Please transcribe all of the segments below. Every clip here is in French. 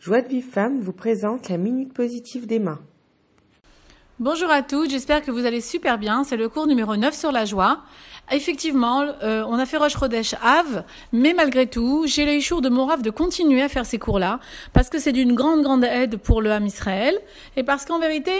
Joie de Vive Femme vous présente la Minute Positive d'Emma. Bonjour à tous, j'espère que vous allez super bien. C'est le cours numéro 9 sur la joie. Effectivement, euh, on a fait Roche Rodesh Ave, mais malgré tout, j'ai le jour de mon rave de continuer à faire ces cours-là, parce que c'est d'une grande, grande aide pour le Ham Israël, et parce qu'en vérité,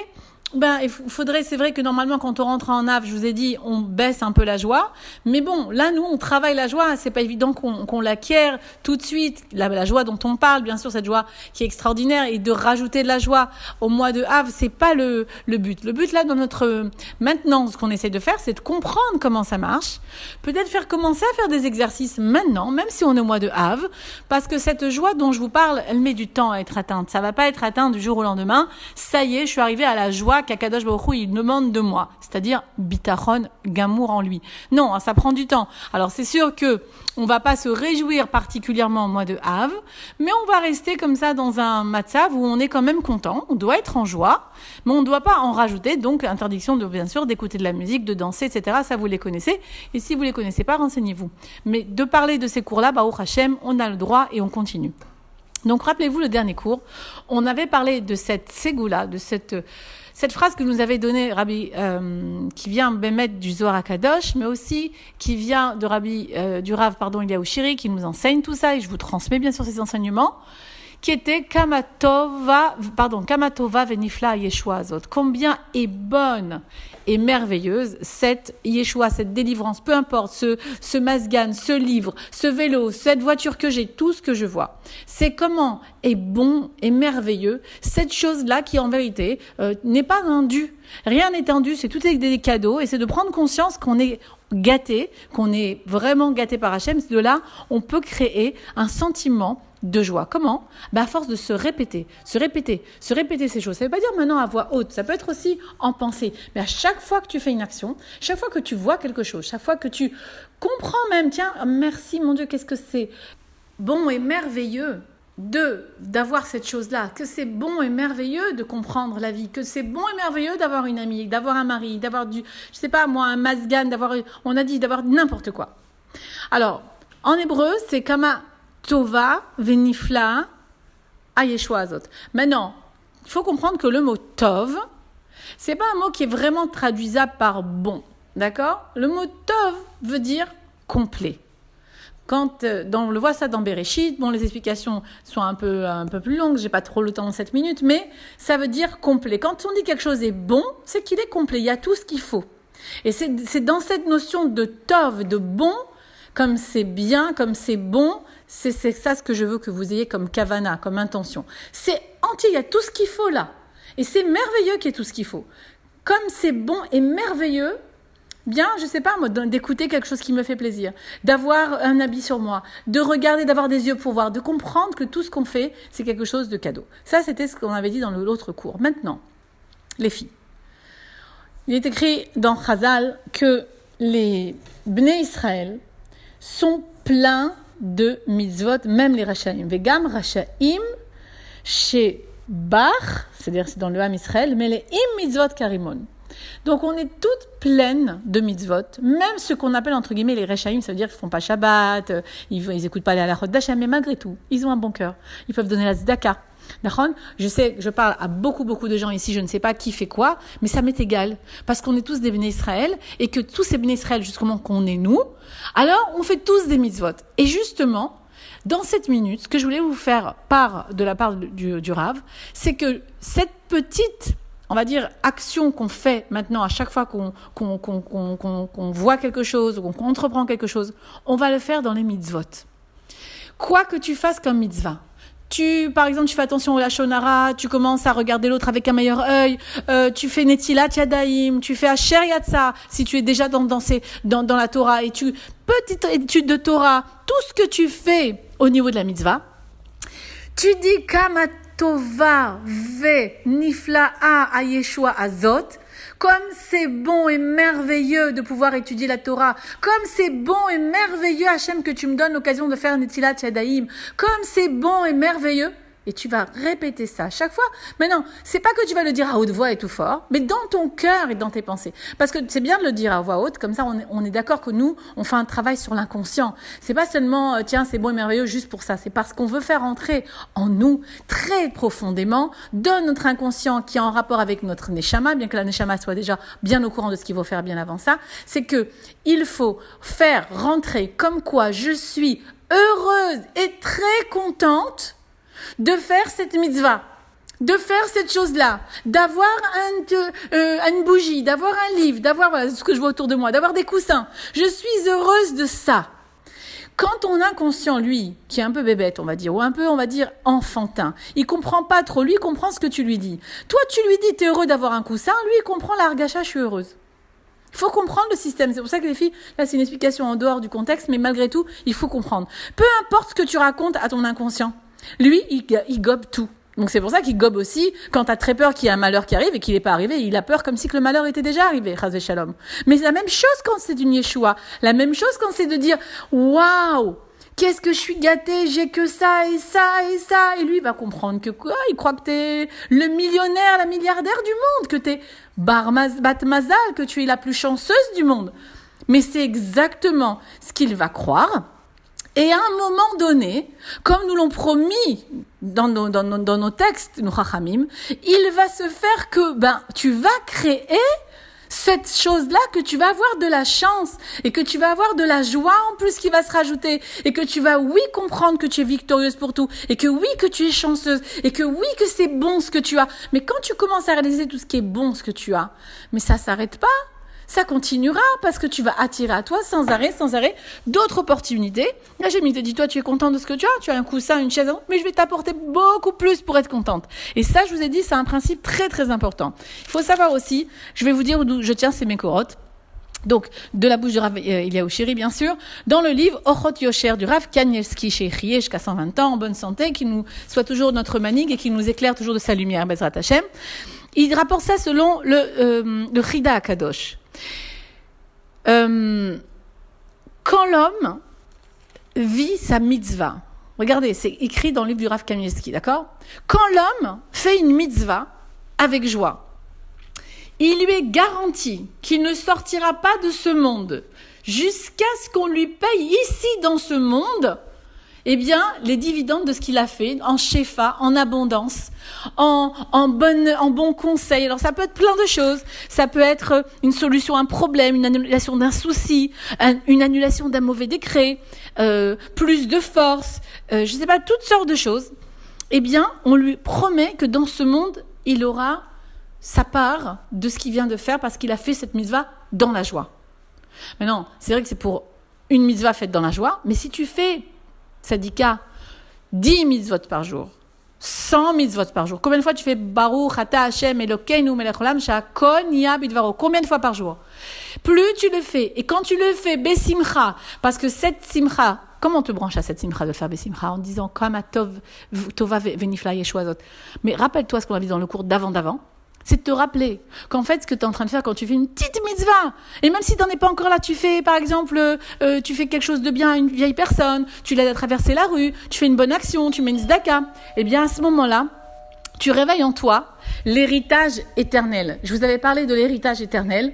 ben, il faudrait, c'est vrai que normalement, quand on rentre en ave, je vous ai dit, on baisse un peu la joie. Mais bon, là, nous, on travaille la joie. C'est pas évident qu'on l'acquiert tout de suite. La, joie dont on parle, bien sûr, cette joie qui est extraordinaire. Et de rajouter de la joie au mois de ave, c'est pas le, le but. Le but, là, dans notre, maintenant, ce qu'on essaie de faire, c'est de comprendre comment ça marche. Peut-être faire commencer à faire des exercices maintenant, même si on est au mois de ave. Parce que cette joie dont je vous parle, elle met du temps à être atteinte. Ça va pas être atteint du jour au lendemain. Ça y est, je suis arrivée à la joie qu'Akadosh Baruch il demande de moi, c'est-à-dire bitachon, gamour en lui. Non, hein, ça prend du temps. Alors c'est sûr que on va pas se réjouir particulièrement au mois de Av, mais on va rester comme ça dans un matzav où on est quand même content, on doit être en joie, mais on ne doit pas en rajouter, donc interdiction de bien sûr d'écouter de la musique, de danser, etc. Ça vous les connaissez, et si vous les connaissez pas, renseignez-vous. Mais de parler de ces cours-là, Baruch Hashem, on a le droit et on continue. Donc rappelez-vous le dernier cours, on avait parlé de cette ségoula, de cette cette phrase que nous avait donnée Rabbi, euh, qui vient Bémet du Zohar Kadosh, mais aussi qui vient de Rabbi, euh, du Rav, pardon, Shiri, qui nous enseigne tout ça, et je vous transmets bien sûr ces enseignements qui était Kamatova, pardon, Kamatova Venifla Yeshua Azot. Combien est bonne et merveilleuse cette Yeshua, cette délivrance, peu importe, ce, ce masgan, ce livre, ce vélo, cette voiture que j'ai, tout ce que je vois. C'est comment est bon et merveilleux cette chose-là qui en vérité euh, n'est pas un dû. Rien n'est tendu, c'est tout des cadeaux et c'est de prendre conscience qu'on est gâté, qu'on est vraiment gâté par Hachem. De là, on peut créer un sentiment de joie. Comment bah À force de se répéter, se répéter, se répéter ces choses. Ça ne veut pas dire maintenant à voix haute, ça peut être aussi en pensée. Mais à chaque fois que tu fais une action, chaque fois que tu vois quelque chose, chaque fois que tu comprends même, tiens, merci mon Dieu, qu'est-ce que c'est bon et merveilleux de d'avoir cette chose-là, que c'est bon et merveilleux de comprendre la vie, que c'est bon et merveilleux d'avoir une amie, d'avoir un mari, d'avoir du, je sais pas moi, un masgan, d'avoir, on a dit d'avoir n'importe quoi. Alors, en hébreu, c'est kama Tova venifla ayeshua azot. Maintenant, il faut comprendre que le mot tov, c'est pas un mot qui est vraiment traduisable par bon. D'accord? Le mot tov veut dire complet. Quand euh, on le voit ça dans Bereshit, bon les explications sont un peu un peu plus longues, j'ai pas trop le temps en 7 minutes, mais ça veut dire complet. Quand on dit quelque chose est bon, c'est qu'il est complet, il y a tout ce qu'il faut. Et c'est dans cette notion de tov, de bon, comme c'est bien, comme c'est bon, c'est ça ce que je veux que vous ayez comme kavana, comme intention. C'est entier, il y a tout ce qu'il faut là. Et c'est merveilleux qu'il y ait tout ce qu'il faut. Comme c'est bon et merveilleux, bien, je sais pas moi, d'écouter quelque chose qui me fait plaisir, d'avoir un habit sur moi, de regarder, d'avoir des yeux pour voir, de comprendre que tout ce qu'on fait, c'est quelque chose de cadeau. Ça, c'était ce qu'on avait dit dans l'autre cours. Maintenant, les filles. Il est écrit dans Chazal que les Bnei Israël sont pleins de mitzvot, même les rachaim. Vegam rachaim chez Bach, c'est-à-dire c'est dans le Ham Israël, mais les im mitzvot karimon. Donc on est toutes pleines de mitzvot, même ce qu'on appelle entre guillemets les rechaim, ça veut dire qu'ils font pas Shabbat, euh, ils, ils écoutent pas la halachot d'Hachem, mais malgré tout, ils ont un bon cœur. Ils peuvent donner la tzedaka. Je sais, je parle à beaucoup, beaucoup de gens ici, je ne sais pas qui fait quoi, mais ça m'est égal. Parce qu'on est tous des béné Israël, et que tous ces béné Israël, justement, qu'on est nous, alors on fait tous des mitzvot. Et justement, dans cette minute, ce que je voulais vous faire part de la part du, du Rav, c'est que cette petite on va dire, action qu'on fait maintenant à chaque fois qu'on voit quelque chose ou qu'on entreprend quelque chose, on va le faire dans les mitzvot. Quoi que tu fasses comme mitzvah, tu, par exemple, tu fais attention au lachonara, tu commences à regarder l'autre avec un meilleur œil, euh, tu fais netilat yadaim, tu fais asher yatsa, si tu es déjà dans, dans, dans, dans la Torah, et tu, petite étude de Torah, tout ce que tu fais au niveau de la mitzvah, tu dis kamatova ve nifla'a a Yeshua azot, comme c'est bon et merveilleux de pouvoir étudier la Torah. Comme c'est bon et merveilleux, Hachem, que tu me donnes l'occasion de faire Netilat Yadaim. Comme c'est bon et merveilleux. Et tu vas répéter ça à chaque fois. Maintenant, c'est pas que tu vas le dire à haute voix et tout fort, mais dans ton cœur et dans tes pensées. Parce que c'est bien de le dire à voix haute, comme ça on est, d'accord que nous, on fait un travail sur l'inconscient. C'est pas seulement, euh, tiens, c'est bon et merveilleux juste pour ça. C'est parce qu'on veut faire entrer en nous très profondément dans notre inconscient qui est en rapport avec notre neshama, bien que la neshama soit déjà bien au courant de ce qu'il faut faire bien avant ça. C'est que il faut faire rentrer comme quoi je suis heureuse et très contente de faire cette mitzvah, de faire cette chose-là, d'avoir un, euh, une bougie, d'avoir un livre, d'avoir ce que je vois autour de moi, d'avoir des coussins. Je suis heureuse de ça. Quand ton inconscient, lui, qui est un peu bébête, on va dire, ou un peu, on va dire, enfantin, il comprend pas trop, lui, comprend ce que tu lui dis. Toi, tu lui dis, t'es heureux d'avoir un coussin, lui, il comprend l'argacha, je suis heureuse. Il faut comprendre le système. C'est pour ça que les filles, là c'est une explication en dehors du contexte, mais malgré tout, il faut comprendre. Peu importe ce que tu racontes à ton inconscient, lui, il, gobe tout. Donc c'est pour ça qu'il gobe aussi quand t'as très peur qu'il y ait un malheur qui arrive et qu'il n'est pas arrivé. Il a peur comme si que le malheur était déjà arrivé, Chazé Shalom. Mais c'est la même chose quand c'est une Yeshua. La même chose quand c'est de dire, waouh, Qu'est-ce que je suis gâtée, j'ai que ça et ça et ça. Et lui, il va comprendre que quoi? Il croit que t'es le millionnaire, la milliardaire du monde, que t'es Batmazal, que tu es la plus chanceuse du monde. Mais c'est exactement ce qu'il va croire. Et à un moment donné, comme nous l'ont promis dans nos, dans, nos, dans nos textes, nous il va se faire que ben tu vas créer cette chose-là que tu vas avoir de la chance et que tu vas avoir de la joie en plus qui va se rajouter et que tu vas oui comprendre que tu es victorieuse pour tout et que oui que tu es chanceuse et que oui que c'est bon ce que tu as. Mais quand tu commences à réaliser tout ce qui est bon ce que tu as, mais ça s'arrête pas ça continuera parce que tu vas attirer à toi sans arrêt, sans arrêt d'autres opportunités. Là, j'ai mis, te dit, toi, tu es content de ce que tu as, tu as un coussin, une chaise, mais je vais t'apporter beaucoup plus pour être contente. Et ça, je vous ai dit, c'est un principe très, très important. Il faut savoir aussi, je vais vous dire d'où je tiens ces mécorotes. Donc, de la bouche de Rav euh, Chéri, bien sûr, dans le livre Ochot Yosher du Rav Kanielski chez jusqu'à 120 ans, en bonne santé, qui nous soit toujours notre manigue et qui nous éclaire toujours de sa lumière, Bezrat Hashem. Il rapporte ça selon le, euh, le Chida Akadosh. Euh, quand l'homme vit sa mitzvah, regardez, c'est écrit dans le livre du Rav Kamielski, d'accord? Quand l'homme fait une mitzvah avec joie, il lui est garanti qu'il ne sortira pas de ce monde jusqu'à ce qu'on lui paye ici dans ce monde eh bien, les dividendes de ce qu'il a fait en shefa, en abondance, en, bon conseil. Alors, ça peut être plein de choses. Ça peut être une solution à un problème, une annulation d'un souci, une annulation d'un mauvais décret, euh, plus de force, euh, je ne sais pas, toutes sortes de choses. Eh bien, on lui promet que dans ce monde, il aura sa part de ce qu'il vient de faire parce qu'il a fait cette mitzvah dans la joie. Maintenant, c'est vrai que c'est pour une mitzvah faite dans la joie, mais si tu fais Sadika, 10 mitzvot par jour, 100 mitzvot par jour. Combien de fois tu fais Baruch, Ata Hashem, Elokeinu, Melech Olam, Bidvaro Combien de fois par jour? Plus tu le fais, et quand tu le fais Besimcha, parce que cette Simcha, comment on te branche à cette Simcha de faire Besimcha? En disant Kama Tov, Tova Venifla Yeshua Mais rappelle-toi ce qu'on a dit dans le cours d'avant-d'avant c'est de te rappeler qu'en fait, ce que tu es en train de faire quand tu fais une petite mitzvah, et même si tu n'en es pas encore là, tu fais, par exemple, euh, tu fais quelque chose de bien à une vieille personne, tu l'aides à traverser la rue, tu fais une bonne action, tu mets une zdaka, eh bien, à ce moment-là, tu réveilles en toi l'héritage éternel. Je vous avais parlé de l'héritage éternel.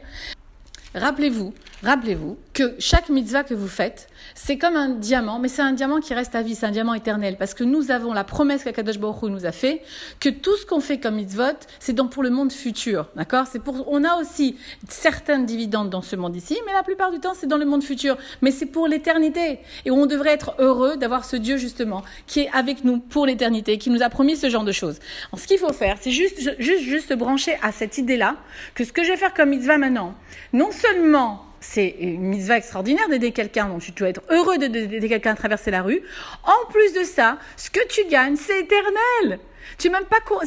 Rappelez-vous, rappelez-vous que chaque mitzvah que vous faites, c'est comme un diamant, mais c'est un diamant qui reste à vie, c'est un diamant éternel, parce que nous avons la promesse qu'Akadosh Baruch Hu nous a fait, que tout ce qu'on fait comme mitzvot, c'est pour le monde futur, d'accord? C'est pour, on a aussi certaines dividendes dans ce monde ici, mais la plupart du temps, c'est dans le monde futur, mais c'est pour l'éternité, et on devrait être heureux d'avoir ce Dieu justement qui est avec nous pour l'éternité, qui nous a promis ce genre de choses. Alors, ce qu'il faut faire, c'est juste, juste, juste se brancher à cette idée-là, que ce que je vais faire comme mitzvah maintenant, non seulement c'est une mitzvah extraordinaire d'aider quelqu'un, donc tu dois être heureux d'aider quelqu'un à traverser la rue. En plus de ça, ce que tu gagnes, c'est éternel. C'est même pas comment,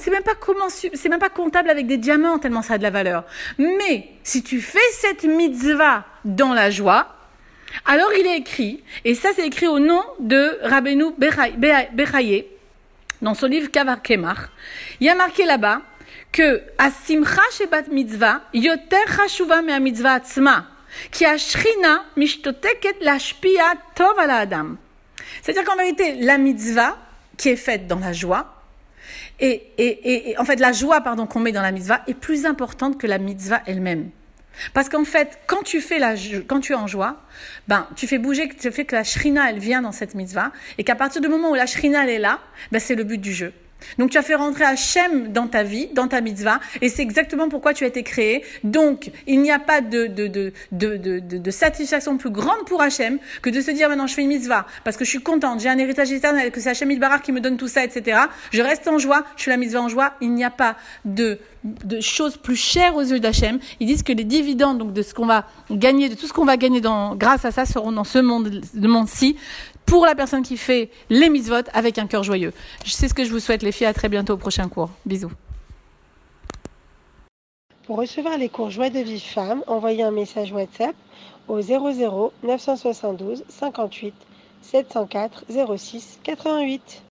c'est même pas comptable avec des diamants tellement ça a de la valeur. Mais si tu fais cette mitzvah dans la joie, alors il est écrit, et ça c'est écrit au nom de Rabbeinu Bechaye, dans son livre Kavar Kemach, il y a marqué là-bas que Asimcha Shebat Mitzvah Yoter Chashuva Mea Mitzvah Atzma c'est-à-dire qu'en vérité, la mitzvah qui est faite dans la joie, Et, et, et, en fait, la joie, pardon, qu'on met dans la mitzvah est plus importante que la mitzvah elle-même. Parce qu'en fait, quand tu fais la, quand tu es en joie, ben, tu fais bouger, tu fais que la shrina, elle vient dans cette mitzvah, et qu'à partir du moment où la shrina, elle est là, ben, c'est le but du jeu. Donc tu as fait rentrer Hachem dans ta vie, dans ta mitzvah, et c'est exactement pourquoi tu as été créé. Donc il n'y a pas de, de, de, de, de satisfaction plus grande pour Hachem que de se dire maintenant je fais une mitzvah parce que je suis contente, j'ai un héritage éternel, que c'est Hachem Idbarar qui me donne tout ça, etc. Je reste en joie, je fais la mitzvah en joie. Il n'y a pas de de choses plus chères aux yeux d'Hachem. Ils disent que les dividendes, donc de ce qu'on va gagner, de tout ce qu'on va gagner dans, grâce à ça, seront dans ce monde-ci, pour la personne qui fait les mitzvot avec un cœur joyeux. C'est ce que je vous souhaite les filles. À très bientôt au prochain cours. Bisous. Pour recevoir les cours Joie de vie femme, envoyez un message WhatsApp au 00 972 58 704 06 88.